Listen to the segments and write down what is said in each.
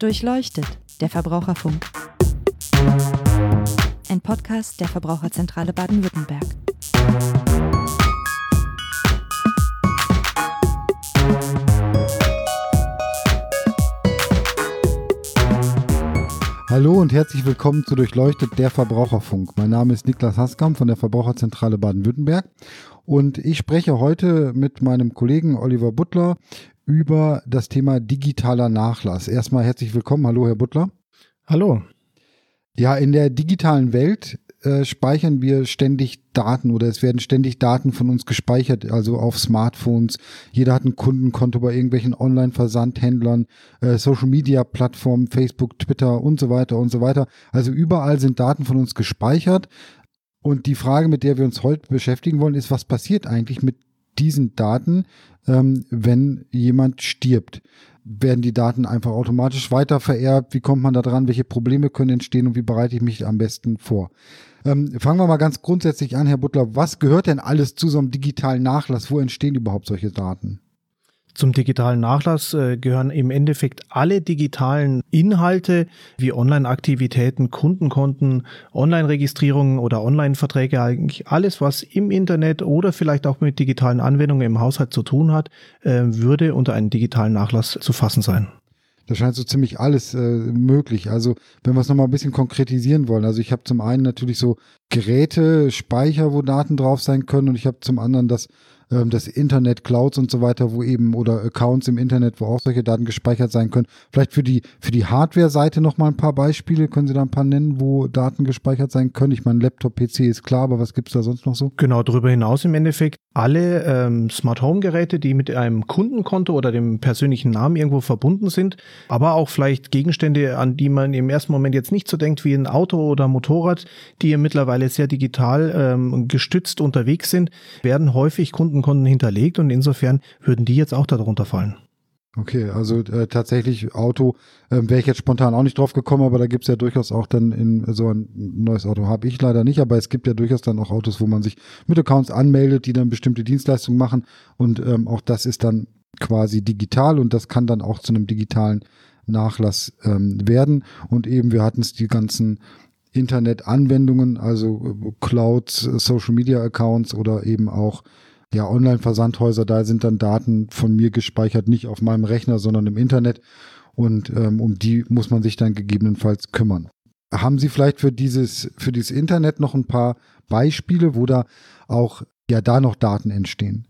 Durchleuchtet, der Verbraucherfunk. Ein Podcast der Verbraucherzentrale Baden-Württemberg. Hallo und herzlich willkommen zu Durchleuchtet der Verbraucherfunk. Mein Name ist Niklas Haskam von der Verbraucherzentrale Baden-Württemberg und ich spreche heute mit meinem Kollegen Oliver Butler über das Thema digitaler Nachlass. Erstmal herzlich willkommen. Hallo, Herr Butler. Hallo. Ja, in der digitalen Welt äh, speichern wir ständig Daten oder es werden ständig Daten von uns gespeichert, also auf Smartphones. Jeder hat ein Kundenkonto bei irgendwelchen Online-Versandhändlern, äh, Social-Media-Plattformen, Facebook, Twitter und so weiter und so weiter. Also überall sind Daten von uns gespeichert. Und die Frage, mit der wir uns heute beschäftigen wollen, ist, was passiert eigentlich mit diesen Daten, ähm, wenn jemand stirbt? werden die Daten einfach automatisch weiter vererbt? Wie kommt man da dran? Welche Probleme können entstehen und wie bereite ich mich am besten vor? Ähm, fangen wir mal ganz grundsätzlich an, Herr Butler. Was gehört denn alles zu so einem digitalen Nachlass? Wo entstehen überhaupt solche Daten? Zum digitalen Nachlass äh, gehören im Endeffekt alle digitalen Inhalte wie Online-Aktivitäten, Kundenkonten, Online-Registrierungen oder Online-Verträge, eigentlich alles, was im Internet oder vielleicht auch mit digitalen Anwendungen im Haushalt zu tun hat, äh, würde unter einen digitalen Nachlass zu fassen sein. Da scheint so ziemlich alles äh, möglich. Also wenn wir es nochmal ein bisschen konkretisieren wollen. Also ich habe zum einen natürlich so Geräte, Speicher, wo Daten drauf sein können und ich habe zum anderen das ähm, das Internet, Clouds und so weiter, wo eben oder Accounts im Internet, wo auch solche Daten gespeichert sein können. Vielleicht für die für die Hardware-Seite noch mal ein paar Beispiele. Können Sie da ein paar nennen, wo Daten gespeichert sein können? Ich meine, Laptop, PC ist klar, aber was gibt's da sonst noch so? Genau, darüber hinaus im Endeffekt alle ähm, Smart Home Geräte, die mit einem Kundenkonto oder dem persönlichen Namen irgendwo verbunden sind, aber auch vielleicht Gegenstände, an die man im ersten Moment jetzt nicht so denkt, wie ein Auto oder Motorrad, die ja mittlerweile sehr digital ähm, gestützt unterwegs sind, werden häufig Kundenkonten hinterlegt und insofern würden die jetzt auch darunter fallen. Okay, also äh, tatsächlich Auto äh, wäre ich jetzt spontan auch nicht drauf gekommen, aber da gibt's ja durchaus auch dann in so ein neues Auto habe ich leider nicht, aber es gibt ja durchaus dann auch Autos, wo man sich mit Accounts anmeldet, die dann bestimmte Dienstleistungen machen und ähm, auch das ist dann quasi digital und das kann dann auch zu einem digitalen Nachlass ähm, werden und eben wir hatten es die ganzen Internet-Anwendungen, also äh, Clouds, Social Media Accounts oder eben auch ja, Online-Versandhäuser, da sind dann Daten von mir gespeichert, nicht auf meinem Rechner, sondern im Internet. Und ähm, um die muss man sich dann gegebenenfalls kümmern. Haben Sie vielleicht für dieses, für dieses Internet noch ein paar Beispiele, wo da auch ja da noch Daten entstehen?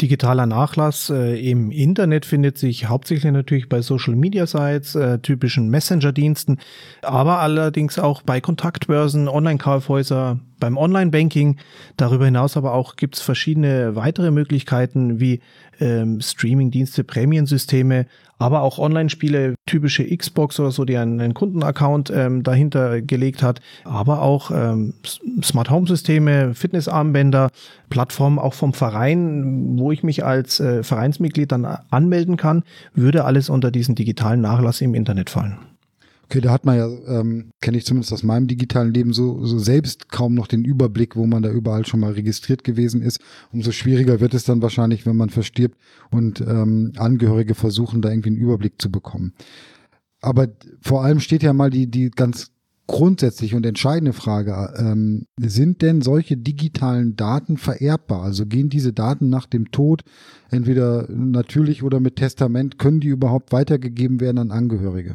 Digitaler Nachlass äh, im Internet findet sich hauptsächlich natürlich bei Social Media Sites, äh, typischen Messenger-Diensten, aber allerdings auch bei Kontaktbörsen, Online-Kaufhäuser, beim Online-Banking. Darüber hinaus aber auch gibt es verschiedene weitere Möglichkeiten wie ähm, Streaming-Dienste, Prämiensysteme, aber auch Online-Spiele, typische Xbox oder so, die einen, einen Kundenaccount ähm, dahinter gelegt hat, aber auch ähm, Smart Home-Systeme, Fitnessarmbänder, Plattformen auch vom Verein, wo ich mich als äh, Vereinsmitglied dann anmelden kann, würde alles unter diesen digitalen Nachlass im Internet fallen. Okay, da hat man ja, ähm, kenne ich zumindest aus meinem digitalen Leben, so, so selbst kaum noch den Überblick, wo man da überall schon mal registriert gewesen ist. Umso schwieriger wird es dann wahrscheinlich, wenn man verstirbt und ähm, Angehörige versuchen, da irgendwie einen Überblick zu bekommen. Aber vor allem steht ja mal die, die ganz grundsätzliche und entscheidende Frage, ähm, sind denn solche digitalen Daten vererbbar? Also gehen diese Daten nach dem Tod entweder natürlich oder mit Testament, können die überhaupt weitergegeben werden an Angehörige?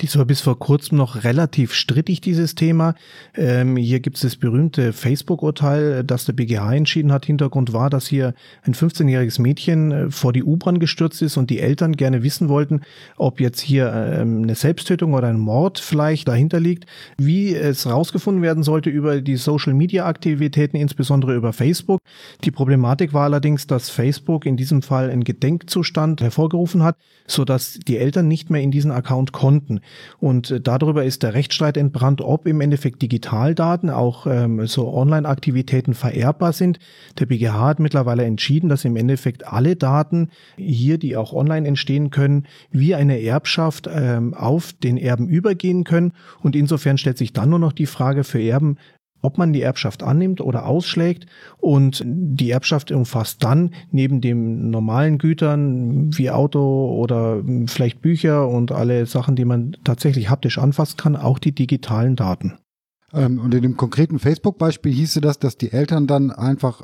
Dies war bis vor kurzem noch relativ strittig, dieses Thema. Ähm, hier gibt es das berühmte Facebook-Urteil, das der BGH entschieden hat. Hintergrund war, dass hier ein 15-jähriges Mädchen äh, vor die U-Bahn gestürzt ist und die Eltern gerne wissen wollten, ob jetzt hier ähm, eine Selbsttötung oder ein Mord vielleicht dahinter liegt. Wie es rausgefunden werden sollte über die Social-Media-Aktivitäten, insbesondere über Facebook. Die Problematik war allerdings, dass Facebook in diesem Fall einen Gedenkzustand hervorgerufen hat, sodass die Eltern nicht mehr in diesen Account konnten. Und äh, darüber ist der Rechtsstreit entbrannt, ob im Endeffekt Digitaldaten, auch ähm, so Online-Aktivitäten vererbbar sind. Der BGH hat mittlerweile entschieden, dass im Endeffekt alle Daten hier, die auch online entstehen können, wie eine Erbschaft ähm, auf den Erben übergehen können. Und insofern stellt sich dann nur noch die Frage für Erben, ob man die Erbschaft annimmt oder ausschlägt. Und die Erbschaft umfasst dann neben den normalen Gütern wie Auto oder vielleicht Bücher und alle Sachen, die man tatsächlich haptisch anfassen kann, auch die digitalen Daten. Ähm, und in dem konkreten Facebook-Beispiel hieße das, dass die Eltern dann einfach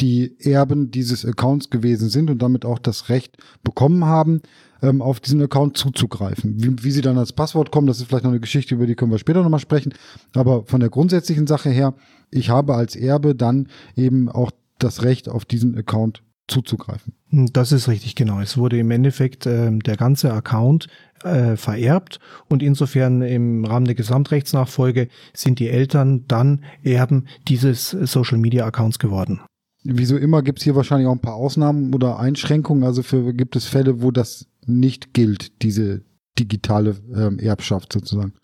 die Erben dieses Accounts gewesen sind und damit auch das Recht bekommen haben, ähm, auf diesen Account zuzugreifen. Wie, wie sie dann als Passwort kommen, das ist vielleicht noch eine Geschichte, über die können wir später nochmal sprechen. Aber von der grundsätzlichen Sache her, ich habe als Erbe dann eben auch das Recht, auf diesen Account zuzugreifen. Das ist richtig, genau. Es wurde im Endeffekt äh, der ganze Account äh, vererbt und insofern im Rahmen der Gesamtrechtsnachfolge sind die Eltern dann Erben dieses Social Media Accounts geworden. Wieso immer gibt es hier wahrscheinlich auch ein paar Ausnahmen oder Einschränkungen. Also für gibt es Fälle, wo das nicht gilt, diese digitale ähm, Erbschaft sozusagen.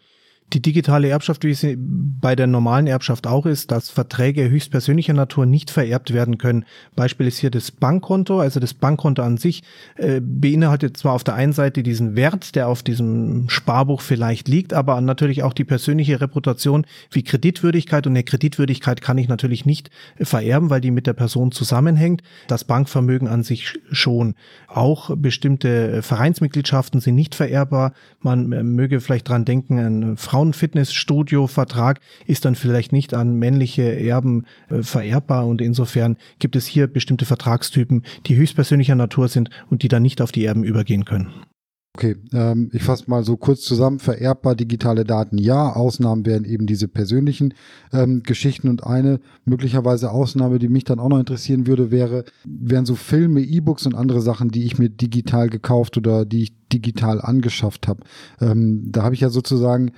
Die digitale Erbschaft, wie sie bei der normalen Erbschaft auch ist, dass Verträge höchstpersönlicher Natur nicht vererbt werden können. Beispiel ist hier das Bankkonto. Also das Bankkonto an sich äh, beinhaltet zwar auf der einen Seite diesen Wert, der auf diesem Sparbuch vielleicht liegt, aber natürlich auch die persönliche Reputation wie Kreditwürdigkeit. Und eine Kreditwürdigkeit kann ich natürlich nicht vererben, weil die mit der Person zusammenhängt. Das Bankvermögen an sich schon. Auch bestimmte Vereinsmitgliedschaften sind nicht vererbbar. Man äh, möge vielleicht dran denken, ein Frauenfitnessstudio-Vertrag ist dann vielleicht nicht an männliche Erben äh, vererbbar und insofern gibt es hier bestimmte Vertragstypen, die höchstpersönlicher Natur sind und die dann nicht auf die Erben übergehen können. Okay, ähm, ich fasse mal so kurz zusammen. Vererbbar digitale Daten ja. Ausnahmen wären eben diese persönlichen ähm, Geschichten und eine möglicherweise Ausnahme, die mich dann auch noch interessieren würde, wäre, wären so Filme, E-Books und andere Sachen, die ich mir digital gekauft oder die ich digital angeschafft habe. Ähm, da habe ich ja sozusagen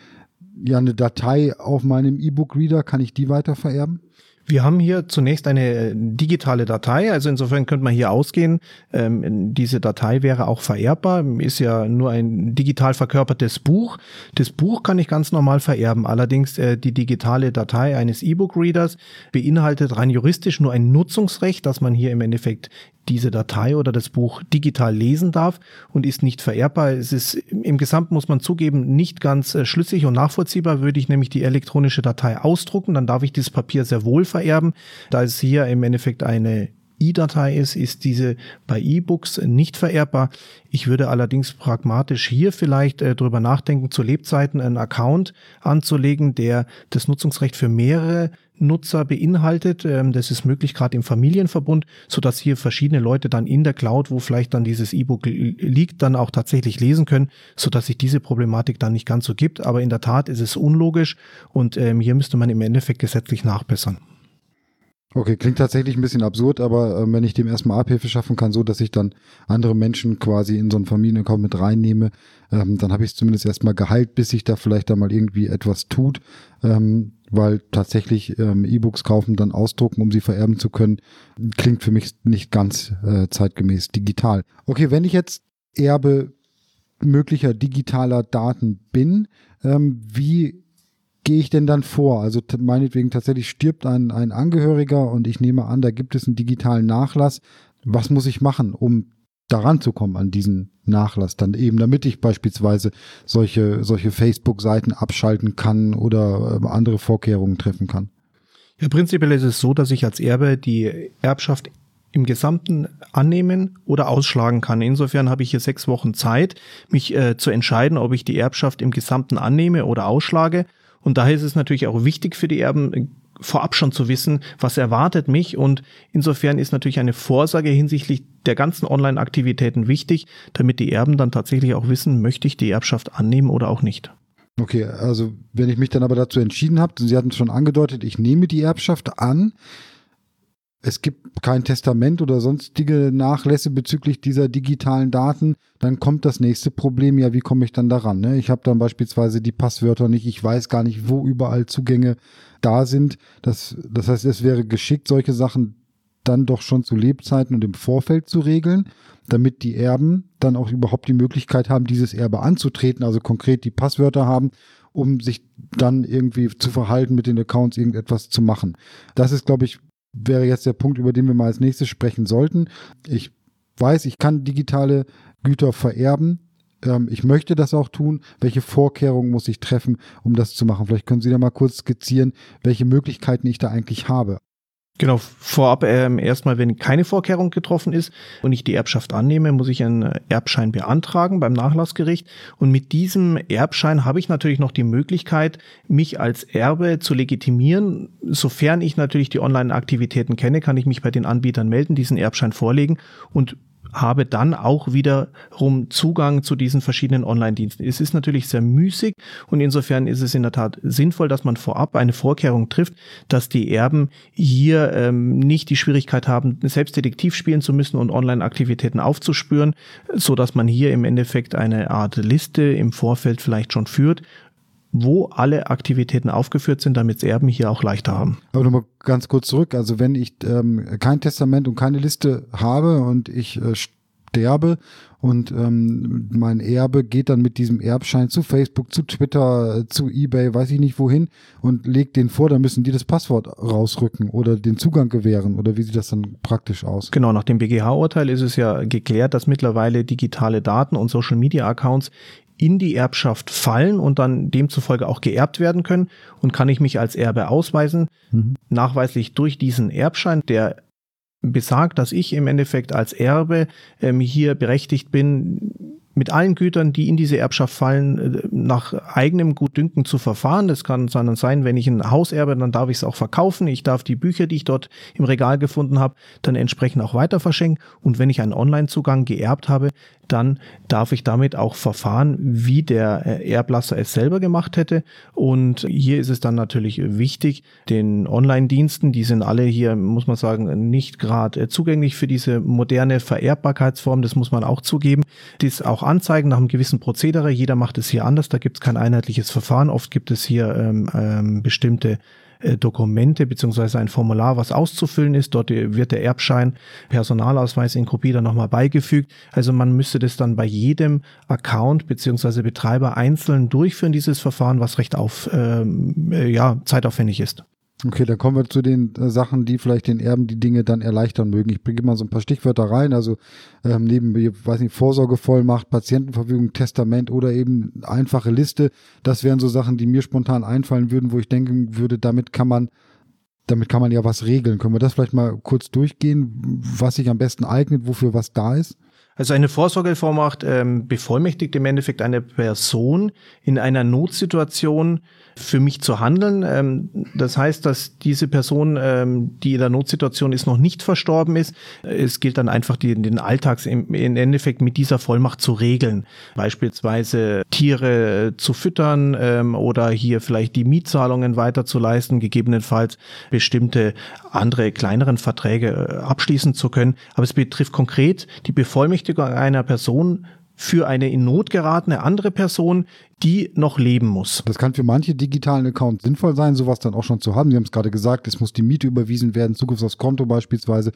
ja eine Datei auf meinem E-Book-Reader. Kann ich die weiter vererben? Wir haben hier zunächst eine digitale Datei, also insofern könnte man hier ausgehen, ähm, diese Datei wäre auch vererbbar, ist ja nur ein digital verkörpertes Buch. Das Buch kann ich ganz normal vererben, allerdings äh, die digitale Datei eines E-Book-Readers beinhaltet rein juristisch nur ein Nutzungsrecht, dass man hier im Endeffekt diese Datei oder das Buch digital lesen darf und ist nicht vererbbar. Es ist im Gesamten muss man zugeben nicht ganz äh, schlüssig und nachvollziehbar. Würde ich nämlich die elektronische Datei ausdrucken, dann darf ich dieses Papier sehr wohl vererben. Da es hier im Endeffekt eine E-Datei ist, ist diese bei E-Books nicht vererbbar. Ich würde allerdings pragmatisch hier vielleicht äh, drüber nachdenken, zu Lebzeiten einen Account anzulegen, der das Nutzungsrecht für mehrere Nutzer beinhaltet. Ähm, das ist möglich gerade im Familienverbund, so dass hier verschiedene Leute dann in der Cloud, wo vielleicht dann dieses E-Book liegt, dann auch tatsächlich lesen können, so dass sich diese Problematik dann nicht ganz so gibt. Aber in der Tat ist es unlogisch und ähm, hier müsste man im Endeffekt gesetzlich nachbessern. Okay, klingt tatsächlich ein bisschen absurd, aber äh, wenn ich dem erstmal Abhilfe schaffen kann, so dass ich dann andere Menschen quasi in so einen Familienaccount mit reinnehme, ähm, dann habe ich es zumindest erstmal geheilt, bis sich da vielleicht da mal irgendwie etwas tut, ähm, weil tatsächlich ähm, E-Books kaufen, dann ausdrucken, um sie vererben zu können, klingt für mich nicht ganz äh, zeitgemäß digital. Okay, wenn ich jetzt Erbe möglicher digitaler Daten bin, ähm, wie gehe ich denn dann vor? Also meinetwegen tatsächlich stirbt ein, ein Angehöriger und ich nehme an, da gibt es einen digitalen Nachlass. Was muss ich machen, um daran zu kommen an diesen Nachlass dann eben, damit ich beispielsweise solche, solche Facebook-Seiten abschalten kann oder äh, andere Vorkehrungen treffen kann? Ja, prinzipiell ist es so, dass ich als Erbe die Erbschaft im Gesamten annehmen oder ausschlagen kann. Insofern habe ich hier sechs Wochen Zeit, mich äh, zu entscheiden, ob ich die Erbschaft im Gesamten annehme oder ausschlage. Und daher ist es natürlich auch wichtig für die Erben, äh, vorab schon zu wissen, was erwartet mich. Und insofern ist natürlich eine Vorsage hinsichtlich der ganzen Online-Aktivitäten wichtig, damit die Erben dann tatsächlich auch wissen, möchte ich die Erbschaft annehmen oder auch nicht. Okay, also wenn ich mich dann aber dazu entschieden habe, Sie hatten es schon angedeutet, ich nehme die Erbschaft an, es gibt kein Testament oder sonstige Nachlässe bezüglich dieser digitalen Daten, dann kommt das nächste Problem, ja, wie komme ich dann daran? Ne? Ich habe dann beispielsweise die Passwörter nicht, ich weiß gar nicht, wo überall Zugänge da sind. Das, das heißt, es wäre geschickt, solche Sachen dann doch schon zu Lebzeiten und im Vorfeld zu regeln, damit die Erben dann auch überhaupt die Möglichkeit haben, dieses Erbe anzutreten, also konkret die Passwörter haben, um sich dann irgendwie zu verhalten, mit den Accounts irgendetwas zu machen. Das ist, glaube ich, wäre jetzt der Punkt, über den wir mal als nächstes sprechen sollten. Ich weiß, ich kann digitale Güter vererben. ähm, ich möchte das auch tun, welche Vorkehrungen muss ich treffen, um das zu machen? Vielleicht können Sie da mal kurz skizzieren, welche Möglichkeiten ich da eigentlich habe. Genau, vorab ähm, erstmal, wenn keine Vorkehrung getroffen ist und ich die Erbschaft annehme, muss ich einen Erbschein beantragen beim Nachlassgericht. Und mit diesem Erbschein habe ich natürlich noch die Möglichkeit, mich als Erbe zu legitimieren. Sofern ich natürlich die Online-Aktivitäten kenne, kann ich mich bei den Anbietern melden, diesen Erbschein vorlegen und habe dann auch wiederum Zugang zu diesen verschiedenen Online-Diensten. Es ist natürlich sehr müßig und insofern ist es in der Tat sinnvoll, dass man vorab eine Vorkehrung trifft, dass die Erben hier ähm, nicht die Schwierigkeit haben, selbst Detektiv spielen zu müssen und Online-Aktivitäten aufzuspüren, so dass man hier im Endeffekt eine Art Liste im Vorfeld vielleicht schon führt wo alle Aktivitäten aufgeführt sind, damit Erben hier auch leichter haben. Aber nochmal ganz kurz zurück. Also wenn ich ähm, kein Testament und keine Liste habe und ich äh, sterbe und ähm, mein Erbe geht dann mit diesem Erbschein zu Facebook, zu Twitter, zu eBay, weiß ich nicht wohin und legt den vor, dann müssen die das Passwort rausrücken oder den Zugang gewähren oder wie sieht das dann praktisch aus? Genau, nach dem BGH-Urteil ist es ja geklärt, dass mittlerweile digitale Daten und Social-Media-Accounts in die Erbschaft fallen und dann demzufolge auch geerbt werden können und kann ich mich als Erbe ausweisen, mhm. nachweislich durch diesen Erbschein, der besagt, dass ich im Endeffekt als Erbe ähm, hier berechtigt bin, mit allen Gütern, die in diese Erbschaft fallen, äh, nach eigenem Gutdünken zu verfahren. Das kann dann sein, wenn ich ein Haus erbe, dann darf ich es auch verkaufen. Ich darf die Bücher, die ich dort im Regal gefunden habe, dann entsprechend auch weiter verschenken. Und wenn ich einen Online-Zugang geerbt habe, dann darf ich damit auch verfahren, wie der äh, Erblasser es selber gemacht hätte. Und hier ist es dann natürlich wichtig, den Online-Diensten, die sind alle hier, muss man sagen, nicht gerade äh, zugänglich für diese moderne Vererbbarkeitsform, das muss man auch zugeben, dies auch anzeigen nach einem gewissen Prozedere. Jeder macht es hier anders, da gibt es kein einheitliches Verfahren. Oft gibt es hier ähm, ähm, bestimmte äh, Dokumente beziehungsweise ein Formular, was auszufüllen ist. Dort wird der Erbschein, Personalausweis in Kopie dann nochmal beigefügt. Also man müsste das dann bei jedem Account beziehungsweise Betreiber einzeln durchführen, dieses Verfahren, was recht auf, ähm, äh, ja, zeitaufwendig ist. Okay, dann kommen wir zu den äh, Sachen, die vielleicht den Erben die Dinge dann erleichtern mögen. Ich bringe mal so ein paar Stichwörter rein. Also ähm, neben, weiß nicht, Vorsorgevollmacht, Patientenverfügung, Testament oder eben einfache Liste. Das wären so Sachen, die mir spontan einfallen würden, wo ich denken würde, damit kann man damit kann man ja was regeln. Können wir das vielleicht mal kurz durchgehen, was sich am besten eignet, wofür was da ist? Also eine Vorsorgevollmacht ähm, bevollmächtigt im Endeffekt eine Person in einer Notsituation für mich zu handeln. Ähm, das heißt, dass diese Person, ähm, die in der Notsituation ist, noch nicht verstorben ist. Es gilt dann einfach, die, den Alltags im, im Endeffekt mit dieser Vollmacht zu regeln. Beispielsweise Tiere zu füttern ähm, oder hier vielleicht die Mietzahlungen weiterzuleisten, gegebenenfalls bestimmte andere kleineren Verträge äh, abschließen zu können. Aber es betrifft konkret die Bevollmächtigung einer Person für eine in Not geratene andere Person, die noch leben muss. Das kann für manche digitalen Accounts sinnvoll sein, sowas dann auch schon zu haben. Sie haben es gerade gesagt, es muss die Miete überwiesen werden, Zugriff aufs Konto beispielsweise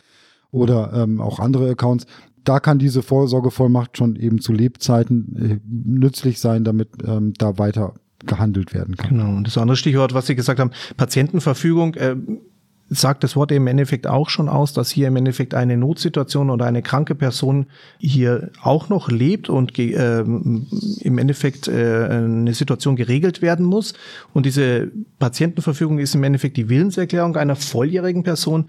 oder ähm, auch andere Accounts. Da kann diese Vorsorgevollmacht schon eben zu Lebzeiten äh, nützlich sein, damit ähm, da weiter gehandelt werden kann. Genau. Und das andere Stichwort, was Sie gesagt haben, Patientenverfügung. Äh, sagt das Wort im Endeffekt auch schon aus, dass hier im Endeffekt eine Notsituation oder eine kranke Person hier auch noch lebt und äh, im Endeffekt äh, eine Situation geregelt werden muss. Und diese Patientenverfügung ist im Endeffekt die Willenserklärung einer volljährigen Person,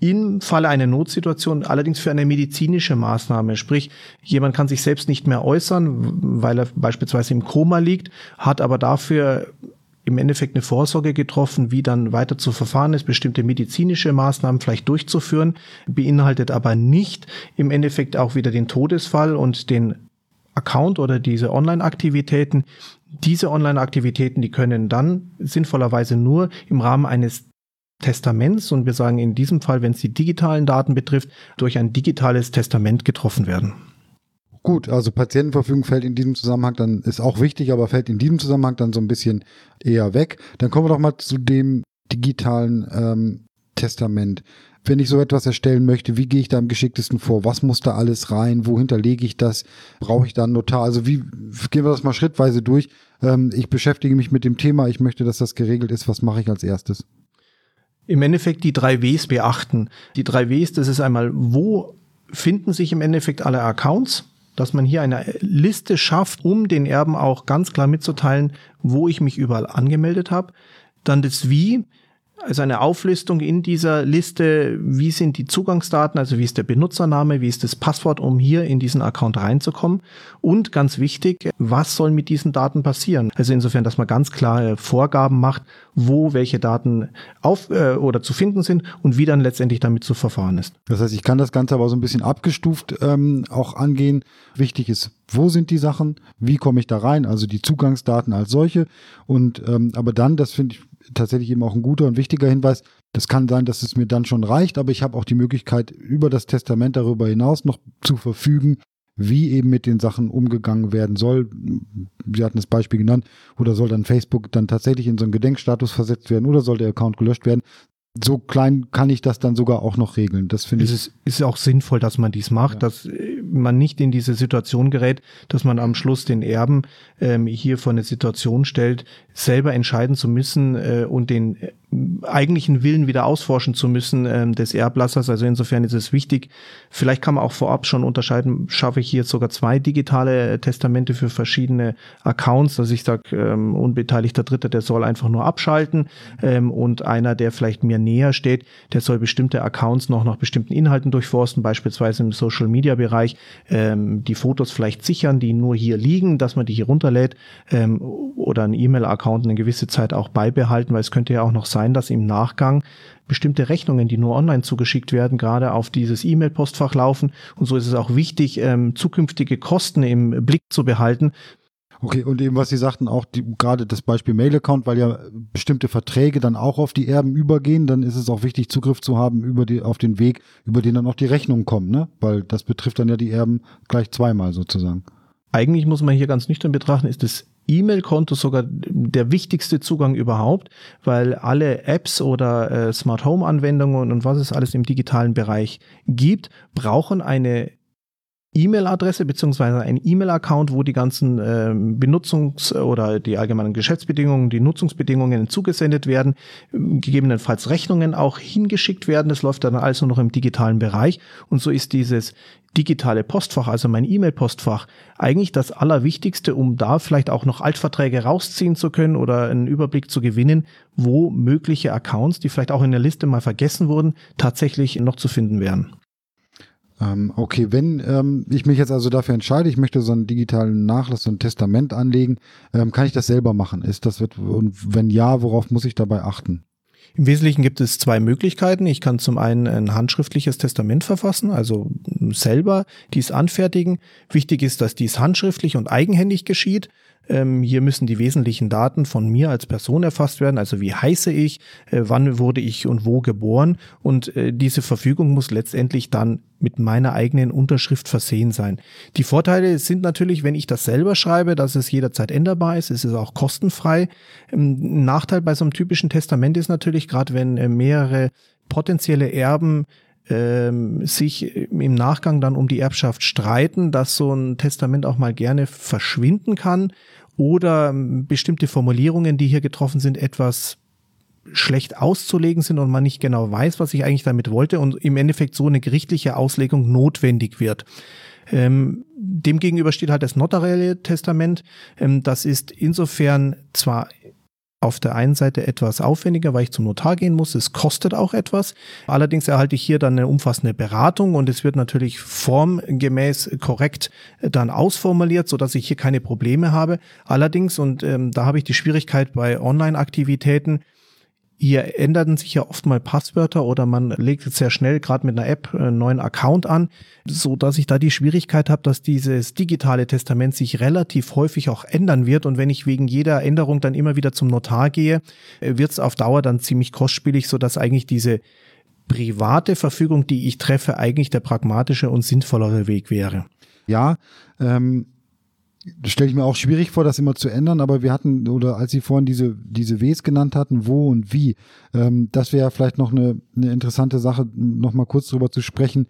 im Falle einer Notsituation allerdings für eine medizinische Maßnahme. Sprich, jemand kann sich selbst nicht mehr äußern, weil er beispielsweise im Koma liegt, hat aber dafür im Endeffekt eine Vorsorge getroffen, wie dann weiter zu verfahren ist, bestimmte medizinische Maßnahmen vielleicht durchzuführen, beinhaltet aber nicht im Endeffekt auch wieder den Todesfall und den Account oder diese Online-Aktivitäten. Diese Online-Aktivitäten, die können dann sinnvollerweise nur im Rahmen eines Testaments und wir sagen in diesem Fall, wenn es die digitalen Daten betrifft, durch ein digitales Testament getroffen werden. Gut, also Patientenverfügung fällt in diesem Zusammenhang dann, ist auch wichtig, aber fällt in diesem Zusammenhang dann so ein bisschen eher weg. Dann kommen wir doch mal zu dem digitalen ähm, Testament. Wenn ich so etwas erstellen möchte, wie gehe ich da am geschicktesten vor? Was muss da alles rein? Wo hinterlege ich das? Brauche ich da einen Notar? Also wie gehen wir das mal schrittweise durch? Ähm, ich beschäftige mich mit dem Thema, ich möchte, dass das geregelt ist. Was mache ich als erstes? Im Endeffekt die drei Ws beachten. Die drei Ws, das ist einmal, wo finden sich im Endeffekt alle Accounts? Dass man hier eine Liste schafft, um den Erben auch ganz klar mitzuteilen, wo ich mich überall angemeldet habe. Dann das Wie, also eine Auflistung in dieser Liste, wie sind die Zugangsdaten, also wie ist der Benutzername, wie ist das Passwort, um hier in diesen Account reinzukommen. Und ganz wichtig, was soll mit diesen Daten passieren? Also insofern, dass man ganz klare Vorgaben macht, wo welche Daten auf äh, oder zu finden sind und wie dann letztendlich damit zu verfahren ist. Das heißt, ich kann das Ganze aber so ein bisschen abgestuft ähm, auch angehen. Wichtig ist, wo sind die Sachen, wie komme ich da rein, also die Zugangsdaten als solche. Und ähm, aber dann, das finde ich tatsächlich eben auch ein guter und wichtiger Hinweis. Das kann sein, dass es mir dann schon reicht, aber ich habe auch die Möglichkeit, über das Testament darüber hinaus noch zu verfügen, wie eben mit den Sachen umgegangen werden soll. Sie hatten das Beispiel genannt, oder soll dann Facebook dann tatsächlich in so einen Gedenkstatus versetzt werden oder soll der Account gelöscht werden. So klein kann ich das dann sogar auch noch regeln. Das finde ich. Es ist, ist auch sinnvoll, dass man dies macht, ja. dass man nicht in diese Situation gerät, dass man am Schluss den Erben ähm, hier vor eine Situation stellt, selber entscheiden zu müssen äh, und den eigentlichen Willen wieder ausforschen zu müssen ähm, des Erblassers. Also insofern ist es wichtig. Vielleicht kann man auch vorab schon unterscheiden, schaffe ich hier sogar zwei digitale äh, Testamente für verschiedene Accounts, dass ich sage, ähm, unbeteiligter Dritter, der soll einfach nur abschalten ähm, und einer, der vielleicht mir näher steht, der soll bestimmte Accounts noch nach bestimmten Inhalten durchforsten, beispielsweise im Social-Media-Bereich, ähm, die Fotos vielleicht sichern, die nur hier liegen, dass man die hier runterlädt ähm, oder ein E-Mail-Account Account eine gewisse Zeit auch beibehalten, weil es könnte ja auch noch sein, dass im Nachgang bestimmte Rechnungen, die nur online zugeschickt werden, gerade auf dieses E-Mail-Postfach laufen. Und so ist es auch wichtig, ähm, zukünftige Kosten im Blick zu behalten. Okay, und eben was Sie sagten, auch die, gerade das Beispiel Mail-Account, weil ja bestimmte Verträge dann auch auf die Erben übergehen, dann ist es auch wichtig, Zugriff zu haben über die, auf den Weg, über den dann auch die Rechnungen kommen, ne? Weil das betrifft dann ja die Erben gleich zweimal sozusagen. Eigentlich muss man hier ganz nüchtern betrachten, ist es E-Mail-Konto sogar der wichtigste Zugang überhaupt, weil alle Apps oder äh, Smart Home Anwendungen und was es alles im digitalen Bereich gibt, brauchen eine E-Mail-Adresse beziehungsweise ein E-Mail-Account, wo die ganzen äh, Benutzungs- oder die allgemeinen Geschäftsbedingungen, die Nutzungsbedingungen zugesendet werden, gegebenenfalls Rechnungen auch hingeschickt werden. Das läuft dann also noch im digitalen Bereich. Und so ist dieses digitale Postfach, also mein E-Mail-Postfach, eigentlich das Allerwichtigste, um da vielleicht auch noch Altverträge rausziehen zu können oder einen Überblick zu gewinnen, wo mögliche Accounts, die vielleicht auch in der Liste mal vergessen wurden, tatsächlich noch zu finden wären. Ähm, okay, wenn ähm, ich mich jetzt also dafür entscheide, ich möchte so einen digitalen Nachlass, so ein Testament anlegen, ähm, kann ich das selber machen? Ist das und wenn ja, worauf muss ich dabei achten? Im Wesentlichen gibt es zwei Möglichkeiten. Ich kann zum einen ein handschriftliches Testament verfassen, also selber dies anfertigen. Wichtig ist, dass dies handschriftlich und eigenhändig geschieht. Ähm, hier müssen die wesentlichen Daten von mir als Person erfasst werden, also wie heiße ich, äh, wann wurde ich und wo geboren. Und äh, diese Verfügung muss letztendlich dann mit meiner eigenen Unterschrift versehen sein. Die Vorteile sind natürlich, wenn ich das selber schreibe, dass es jederzeit änderbar ist. Es ist auch kostenfrei. Ähm, ein Nachteil bei so einem typischen Testament ist natürlich, gerade wenn äh, mehrere potenzielle Erben ähm, sich im Nachgang dann um die Erbschaft streiten, dass so ein Testament auch mal gerne verschwinden kann oder ähm, bestimmte Formulierungen, die hier getroffen sind, etwas schlecht auszulegen sind und man nicht genau weiß, was ich eigentlich damit wollte und im Endeffekt so eine gerichtliche Auslegung notwendig wird. Ähm, demgegenüber steht halt das notarielle Testament. Ähm, das ist insofern zwar auf der einen Seite etwas aufwendiger, weil ich zum Notar gehen muss. Es kostet auch etwas. Allerdings erhalte ich hier dann eine umfassende Beratung und es wird natürlich formgemäß korrekt dann ausformuliert, so dass ich hier keine Probleme habe. Allerdings, und ähm, da habe ich die Schwierigkeit bei Online-Aktivitäten, hier änderten sich ja oft mal Passwörter oder man legt sehr schnell gerade mit einer App einen neuen Account an, so dass ich da die Schwierigkeit habe, dass dieses digitale Testament sich relativ häufig auch ändern wird und wenn ich wegen jeder Änderung dann immer wieder zum Notar gehe, wird es auf Dauer dann ziemlich kostspielig, so dass eigentlich diese private Verfügung, die ich treffe, eigentlich der pragmatische und sinnvollere Weg wäre. Ja, ähm, das stelle ich mir auch schwierig vor, das immer zu ändern, aber wir hatten, oder als Sie vorhin diese, diese Ws genannt hatten, wo und wie, ähm, das wäre vielleicht noch eine, eine interessante Sache, noch mal kurz drüber zu sprechen,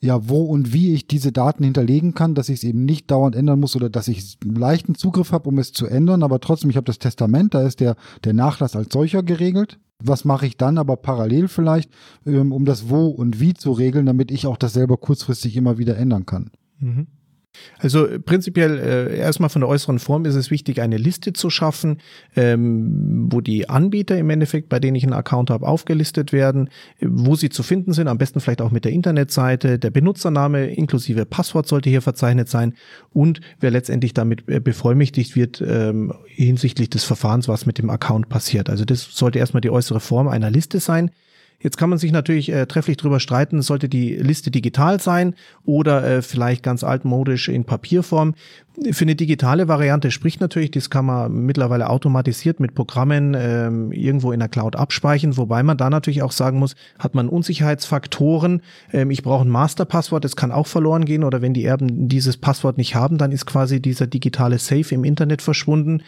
ja, wo und wie ich diese Daten hinterlegen kann, dass ich es eben nicht dauernd ändern muss oder dass ich leichten Zugriff habe, um es zu ändern, aber trotzdem, ich habe das Testament, da ist der, der Nachlass als solcher geregelt. Was mache ich dann aber parallel vielleicht, ähm, um das Wo und Wie zu regeln, damit ich auch das selber kurzfristig immer wieder ändern kann? Mhm. Also prinzipiell äh, erstmal von der äußeren Form ist es wichtig, eine Liste zu schaffen, ähm, wo die Anbieter im Endeffekt, bei denen ich einen Account habe, aufgelistet werden, wo sie zu finden sind, am besten vielleicht auch mit der Internetseite, der Benutzername inklusive Passwort sollte hier verzeichnet sein und wer letztendlich damit äh, bevollmächtigt wird ähm, hinsichtlich des Verfahrens, was mit dem Account passiert. Also das sollte erstmal die äußere Form einer Liste sein. Jetzt kann man sich natürlich äh, trefflich drüber streiten, sollte die Liste digital sein oder äh, vielleicht ganz altmodisch in Papierform. Für eine digitale Variante spricht natürlich, das kann man mittlerweile automatisiert mit Programmen ähm, irgendwo in der Cloud abspeichern, wobei man da natürlich auch sagen muss, hat man Unsicherheitsfaktoren, ähm, ich brauche ein Masterpasswort, das kann auch verloren gehen oder wenn die Erben dieses Passwort nicht haben, dann ist quasi dieser digitale Safe im Internet verschwunden.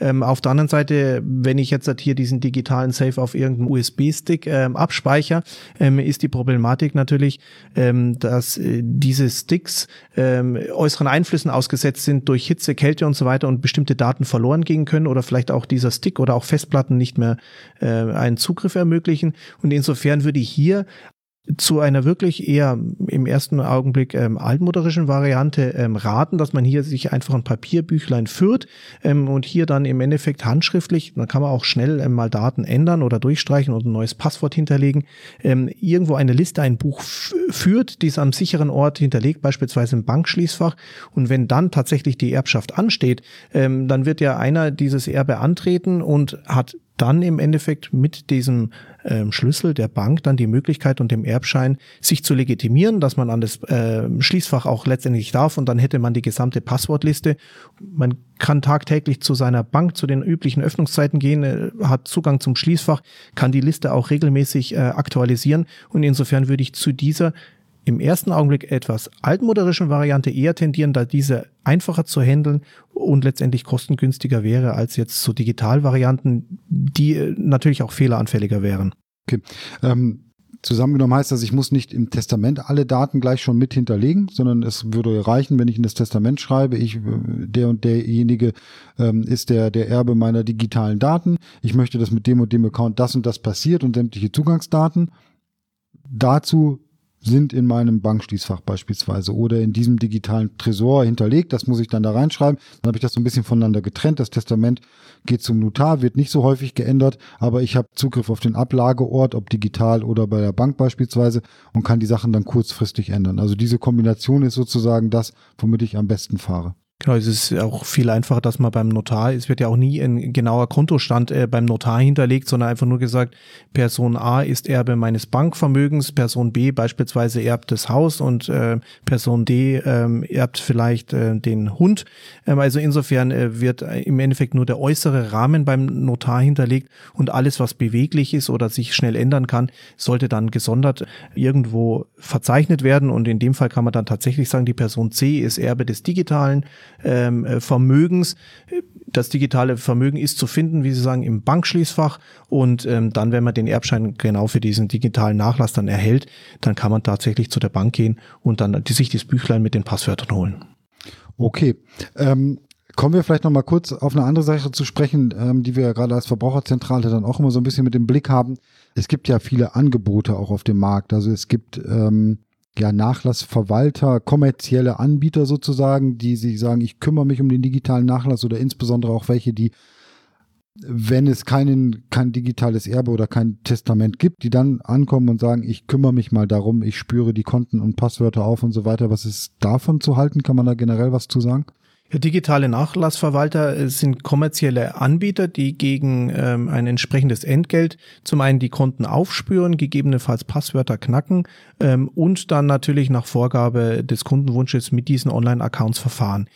Ähm, auf der anderen Seite, wenn ich jetzt hier diesen digitalen Safe auf irgendeinem USB-Stick ähm, abspeichere, ähm, ist die Problematik natürlich, ähm, dass äh, diese Sticks ähm, äußeren Einflüssen ausgesetzt sind durch Hitze, Kälte und so weiter und bestimmte Daten verloren gehen können oder vielleicht auch dieser Stick oder auch Festplatten nicht mehr äh, einen Zugriff ermöglichen. Und insofern würde ich hier zu einer wirklich eher im ersten Augenblick ähm, altmodernischen Variante ähm, raten, dass man hier sich einfach ein Papierbüchlein führt ähm, und hier dann im Endeffekt handschriftlich, dann kann man auch schnell ähm, mal Daten ändern oder durchstreichen und ein neues Passwort hinterlegen, ähm, irgendwo eine Liste, ein Buch führt, die es am sicheren Ort hinterlegt, beispielsweise im Bankschließfach. Und wenn dann tatsächlich die Erbschaft ansteht, ähm, dann wird ja einer dieses Erbe antreten und hat dann im Endeffekt mit diesem ähm, Schlüssel der Bank dann die Möglichkeit und dem Erbschein sich zu legitimieren, dass man an das äh, Schließfach auch letztendlich darf und dann hätte man die gesamte Passwortliste. Man kann tagtäglich zu seiner Bank zu den üblichen Öffnungszeiten gehen, äh, hat Zugang zum Schließfach, kann die Liste auch regelmäßig äh, aktualisieren und insofern würde ich zu dieser im ersten Augenblick etwas altmodernischen Variante eher tendieren, da diese einfacher zu handeln und letztendlich kostengünstiger wäre als jetzt so Digitalvarianten, die äh, natürlich auch fehleranfälliger wären. Okay. Ähm, zusammengenommen heißt das, ich muss nicht im Testament alle Daten gleich schon mit hinterlegen, sondern es würde reichen, wenn ich in das Testament schreibe, ich, äh, der und derjenige ähm, ist der, der Erbe meiner digitalen Daten. Ich möchte, dass mit dem und dem Account das und das passiert und sämtliche Zugangsdaten. Dazu sind in meinem Bankschließfach beispielsweise oder in diesem digitalen Tresor hinterlegt. Das muss ich dann da reinschreiben. Dann habe ich das so ein bisschen voneinander getrennt. Das Testament geht zum Notar, wird nicht so häufig geändert, aber ich habe Zugriff auf den Ablageort, ob digital oder bei der Bank beispielsweise und kann die Sachen dann kurzfristig ändern. Also diese Kombination ist sozusagen das, womit ich am besten fahre. Genau, es ist auch viel einfacher, dass man beim Notar, es wird ja auch nie ein genauer Kontostand äh, beim Notar hinterlegt, sondern einfach nur gesagt, Person A ist Erbe meines Bankvermögens, Person B beispielsweise erbt das Haus und äh, Person D äh, erbt vielleicht äh, den Hund. Ähm, also insofern äh, wird im Endeffekt nur der äußere Rahmen beim Notar hinterlegt und alles, was beweglich ist oder sich schnell ändern kann, sollte dann gesondert irgendwo verzeichnet werden und in dem Fall kann man dann tatsächlich sagen, die Person C ist Erbe des digitalen ähm, äh, Vermögens. Das digitale Vermögen ist zu finden, wie Sie sagen, im Bankschließfach. Und ähm, dann, wenn man den Erbschein genau für diesen digitalen Nachlass dann erhält, dann kann man tatsächlich zu der Bank gehen und dann die, sich das Büchlein mit den Passwörtern holen. Okay. Ähm Kommen wir vielleicht noch mal kurz auf eine andere Sache zu sprechen, ähm, die wir ja gerade als Verbraucherzentrale dann auch immer so ein bisschen mit dem Blick haben. Es gibt ja viele Angebote auch auf dem Markt. Also es gibt ähm, ja, Nachlassverwalter, kommerzielle Anbieter sozusagen, die sich sagen, ich kümmere mich um den digitalen Nachlass oder insbesondere auch welche, die, wenn es keinen, kein digitales Erbe oder kein Testament gibt, die dann ankommen und sagen, ich kümmere mich mal darum, ich spüre die Konten und Passwörter auf und so weiter. Was ist davon zu halten? Kann man da generell was zu sagen? Ja, digitale Nachlassverwalter äh, sind kommerzielle Anbieter, die gegen ähm, ein entsprechendes Entgelt zum einen die Konten aufspüren, gegebenenfalls Passwörter knacken ähm, und dann natürlich nach Vorgabe des Kundenwunsches mit diesen Online-Accounts verfahren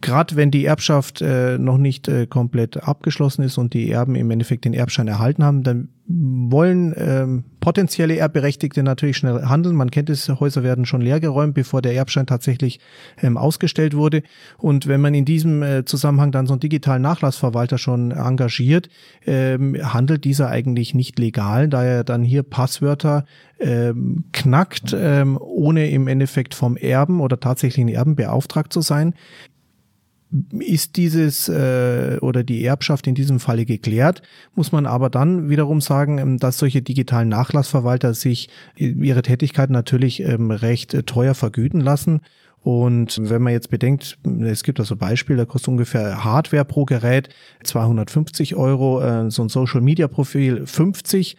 gerade wenn die Erbschaft äh, noch nicht äh, komplett abgeschlossen ist und die Erben im Endeffekt den Erbschein erhalten haben, dann wollen ähm, potenzielle Erbberechtigte natürlich schnell handeln. Man kennt es, Häuser werden schon leergeräumt, bevor der Erbschein tatsächlich ähm, ausgestellt wurde. Und wenn man in diesem äh, Zusammenhang dann so einen digitalen Nachlassverwalter schon engagiert, ähm, handelt dieser eigentlich nicht legal, da er dann hier Passwörter ähm, knackt, ähm, ohne im Endeffekt vom Erben oder tatsächlichen Erben beauftragt zu sein ist dieses äh, oder die Erbschaft in diesem Falle geklärt, muss man aber dann wiederum sagen, ähm, dass solche digitalen Nachlassverwalter sich ihre Tätigkeit natürlich ähm, recht äh, teuer vergüten lassen. Und wenn man jetzt bedenkt, es gibt also Beispiele, da kostet ungefähr Hardware pro Gerät 250 Euro, äh, so ein Social Media Profil 50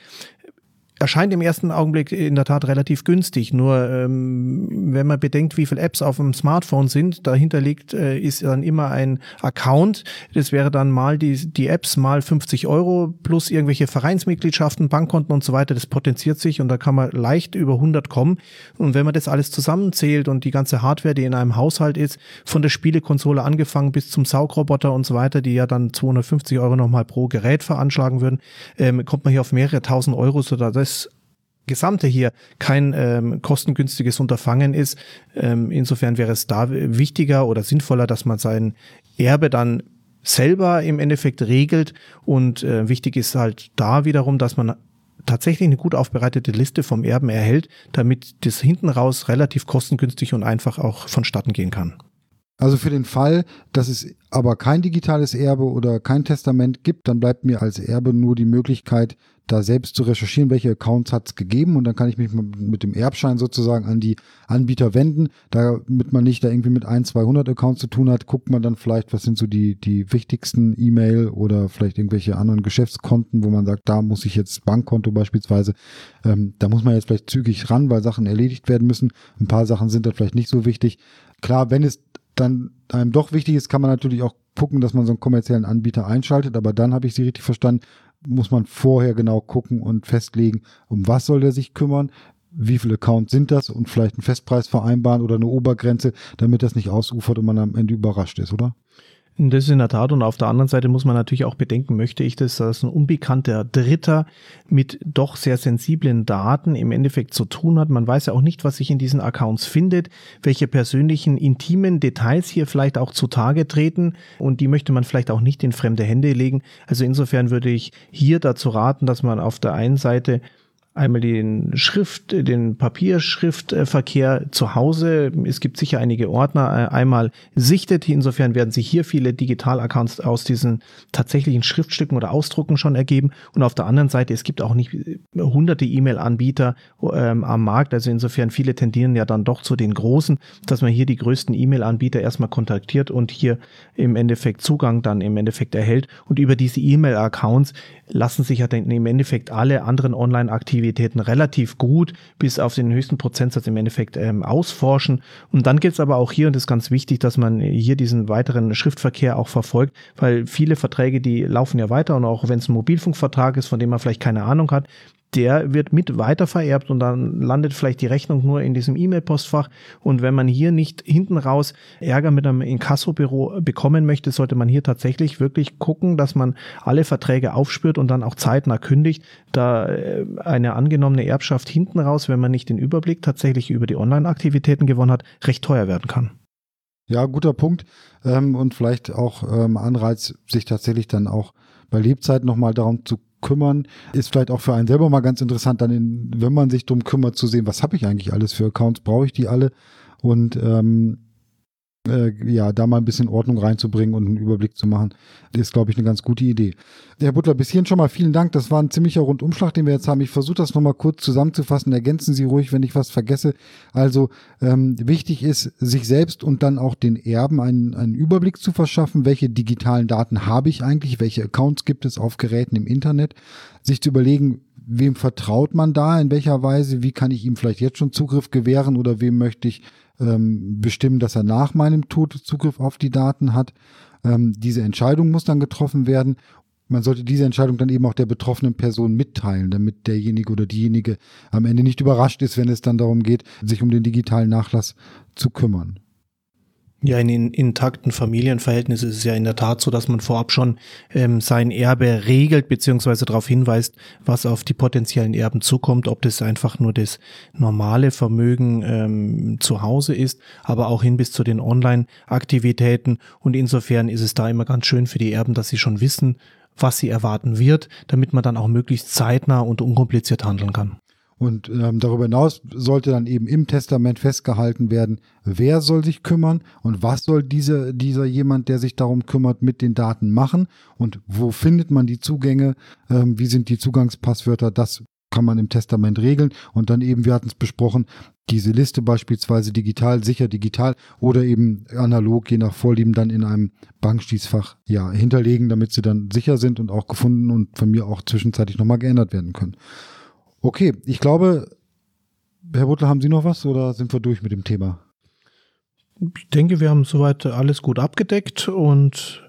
erscheint im ersten Augenblick in der Tat relativ günstig. Nur ähm, wenn man bedenkt, wie viele Apps auf dem Smartphone sind, dahinter liegt, äh, ist dann immer ein Account. Das wäre dann mal die, die Apps mal 50 Euro plus irgendwelche Vereinsmitgliedschaften, Bankkonten und so weiter. Das potenziert sich und da kann man leicht über 100 kommen. Und wenn man das alles zusammenzählt und die ganze Hardware, die in einem Haushalt ist, von der Spielekonsole angefangen bis zum Saugroboter und so weiter, die ja dann 250 Euro nochmal pro Gerät veranschlagen würden, ähm, kommt man hier auf mehrere tausend Euro, so dass das Gesamte hier kein ähm, kostengünstiges Unterfangen ist. Ähm, insofern wäre es da wichtiger oder sinnvoller, dass man sein Erbe dann selber im Endeffekt regelt. Und äh, wichtig ist halt da wiederum, dass man tatsächlich eine gut aufbereitete Liste vom Erben erhält, damit das hinten raus relativ kostengünstig und einfach auch vonstatten gehen kann. Also für den Fall, dass es aber kein digitales Erbe oder kein Testament gibt, dann bleibt mir als Erbe nur die Möglichkeit, da selbst zu recherchieren, welche Accounts hat es gegeben und dann kann ich mich mit dem Erbschein sozusagen an die Anbieter wenden. Damit man nicht da irgendwie mit ein, 200 Accounts zu tun hat, guckt man dann vielleicht, was sind so die, die wichtigsten E-Mail oder vielleicht irgendwelche anderen Geschäftskonten, wo man sagt, da muss ich jetzt Bankkonto beispielsweise, ähm, da muss man jetzt vielleicht zügig ran, weil Sachen erledigt werden müssen. Ein paar Sachen sind da vielleicht nicht so wichtig. Klar, wenn es dann einem doch wichtig ist, kann man natürlich auch gucken, dass man so einen kommerziellen Anbieter einschaltet, aber dann habe ich sie richtig verstanden, muss man vorher genau gucken und festlegen, um was soll der sich kümmern, wie viele Accounts sind das und vielleicht einen Festpreis vereinbaren oder eine Obergrenze, damit das nicht ausufert und man am Ende überrascht ist, oder? Das ist in der Tat. Und auf der anderen Seite muss man natürlich auch bedenken, möchte ich das, dass ein unbekannter Dritter mit doch sehr sensiblen Daten im Endeffekt zu tun hat. Man weiß ja auch nicht, was sich in diesen Accounts findet, welche persönlichen, intimen Details hier vielleicht auch zutage treten. Und die möchte man vielleicht auch nicht in fremde Hände legen. Also insofern würde ich hier dazu raten, dass man auf der einen Seite einmal den Schrift, den Papierschriftverkehr zu Hause. Es gibt sicher einige Ordner, einmal sichtet. Insofern werden sich hier viele Digital-Accounts aus diesen tatsächlichen Schriftstücken oder Ausdrucken schon ergeben. Und auf der anderen Seite, es gibt auch nicht hunderte E-Mail-Anbieter ähm, am Markt. Also insofern viele tendieren ja dann doch zu den großen, dass man hier die größten E-Mail-Anbieter erstmal kontaktiert und hier im Endeffekt Zugang dann im Endeffekt erhält. Und über diese E-Mail-Accounts lassen sich ja dann im Endeffekt alle anderen Online-Aktivitäten relativ gut bis auf den höchsten Prozentsatz im Endeffekt ähm, ausforschen. Und dann gibt es aber auch hier, und das ist ganz wichtig, dass man hier diesen weiteren Schriftverkehr auch verfolgt, weil viele Verträge, die laufen ja weiter und auch wenn es ein Mobilfunkvertrag ist, von dem man vielleicht keine Ahnung hat, der wird mit weiter vererbt und dann landet vielleicht die Rechnung nur in diesem E-Mail-Postfach. Und wenn man hier nicht hinten raus Ärger mit einem Inkassobüro bekommen möchte, sollte man hier tatsächlich wirklich gucken, dass man alle Verträge aufspürt und dann auch zeitnah kündigt, da äh, eine angenommene Erbschaft hinten raus, wenn man nicht den Überblick tatsächlich über die Online-Aktivitäten gewonnen hat, recht teuer werden kann. Ja, guter Punkt. Ähm, und vielleicht auch ähm, Anreiz, sich tatsächlich dann auch bei Lebzeit nochmal darum zu kümmern. Ist vielleicht auch für einen selber mal ganz interessant, dann, in, wenn man sich darum kümmert, zu sehen, was habe ich eigentlich alles für Accounts, brauche ich die alle? Und ähm, äh, ja, da mal ein bisschen Ordnung reinzubringen und einen Überblick zu machen, ist, glaube ich, eine ganz gute Idee. Herr Butler, bis hierhin schon mal vielen Dank. Das war ein ziemlicher Rundumschlag, den wir jetzt haben. Ich versuche das nochmal kurz zusammenzufassen. Ergänzen Sie ruhig, wenn ich was vergesse. Also ähm, wichtig ist, sich selbst und dann auch den Erben einen, einen Überblick zu verschaffen. Welche digitalen Daten habe ich eigentlich? Welche Accounts gibt es auf Geräten im Internet? Sich zu überlegen, wem vertraut man da, in welcher Weise, wie kann ich ihm vielleicht jetzt schon Zugriff gewähren oder wem möchte ich ähm, bestimmen, dass er nach meinem Tod Zugriff auf die Daten hat. Ähm, diese Entscheidung muss dann getroffen werden. Man sollte diese Entscheidung dann eben auch der betroffenen Person mitteilen, damit derjenige oder diejenige am Ende nicht überrascht ist, wenn es dann darum geht, sich um den digitalen Nachlass zu kümmern. Ja, in, in intakten Familienverhältnissen ist es ja in der Tat so, dass man vorab schon ähm, sein Erbe regelt, beziehungsweise darauf hinweist, was auf die potenziellen Erben zukommt, ob das einfach nur das normale Vermögen ähm, zu Hause ist, aber auch hin bis zu den Online-Aktivitäten. Und insofern ist es da immer ganz schön für die Erben, dass sie schon wissen, was sie erwarten wird, damit man dann auch möglichst zeitnah und unkompliziert handeln kann. Und ähm, darüber hinaus sollte dann eben im Testament festgehalten werden, wer soll sich kümmern und was soll diese, dieser jemand, der sich darum kümmert, mit den Daten machen? Und wo findet man die Zugänge, ähm, wie sind die Zugangspasswörter, das kann man im Testament regeln. Und dann eben, wir hatten es besprochen, diese Liste beispielsweise digital, sicher digital oder eben analog, je nach Vorlieben, dann in einem Bankschließfach ja, hinterlegen, damit sie dann sicher sind und auch gefunden und von mir auch zwischenzeitlich nochmal geändert werden können. Okay, ich glaube, Herr Butler, haben Sie noch was oder sind wir durch mit dem Thema? Ich denke, wir haben soweit alles gut abgedeckt und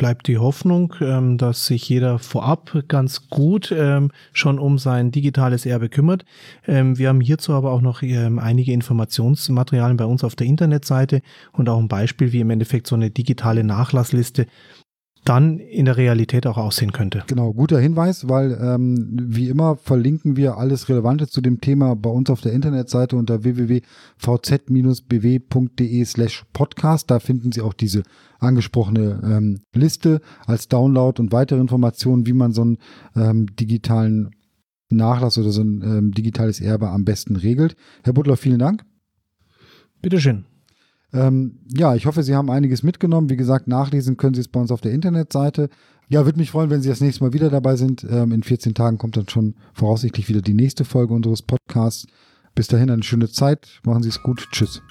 bleibt die Hoffnung, ähm, dass sich jeder vorab ganz gut ähm, schon um sein digitales Erbe kümmert. Ähm, wir haben hierzu aber auch noch einige Informationsmaterialien bei uns auf der Internetseite und auch ein Beispiel, wie im Endeffekt so eine digitale Nachlassliste dann in der Realität auch aussehen könnte. Genau, guter Hinweis, weil ähm, wie immer verlinken wir alles Relevante zu dem Thema bei uns auf der Internetseite unter www.vz-bw.de slash podcast. Da finden Sie auch diese angesprochene ähm, Liste als Download und weitere Informationen, wie man so einen ähm, digitalen Nachlass oder so ein ähm, digitales Erbe am besten regelt. Herr Butler, vielen Dank. Bitteschön. Ähm, ja, ich hoffe, Sie haben einiges mitgenommen. Wie gesagt, nachlesen können Sie es bei uns auf der Internetseite. Ja, würde mich freuen, wenn Sie das nächste Mal wieder dabei sind. Ähm, in 14 Tagen kommt dann schon voraussichtlich wieder die nächste Folge unseres Podcasts. Bis dahin eine schöne Zeit. Machen Sie es gut. Tschüss.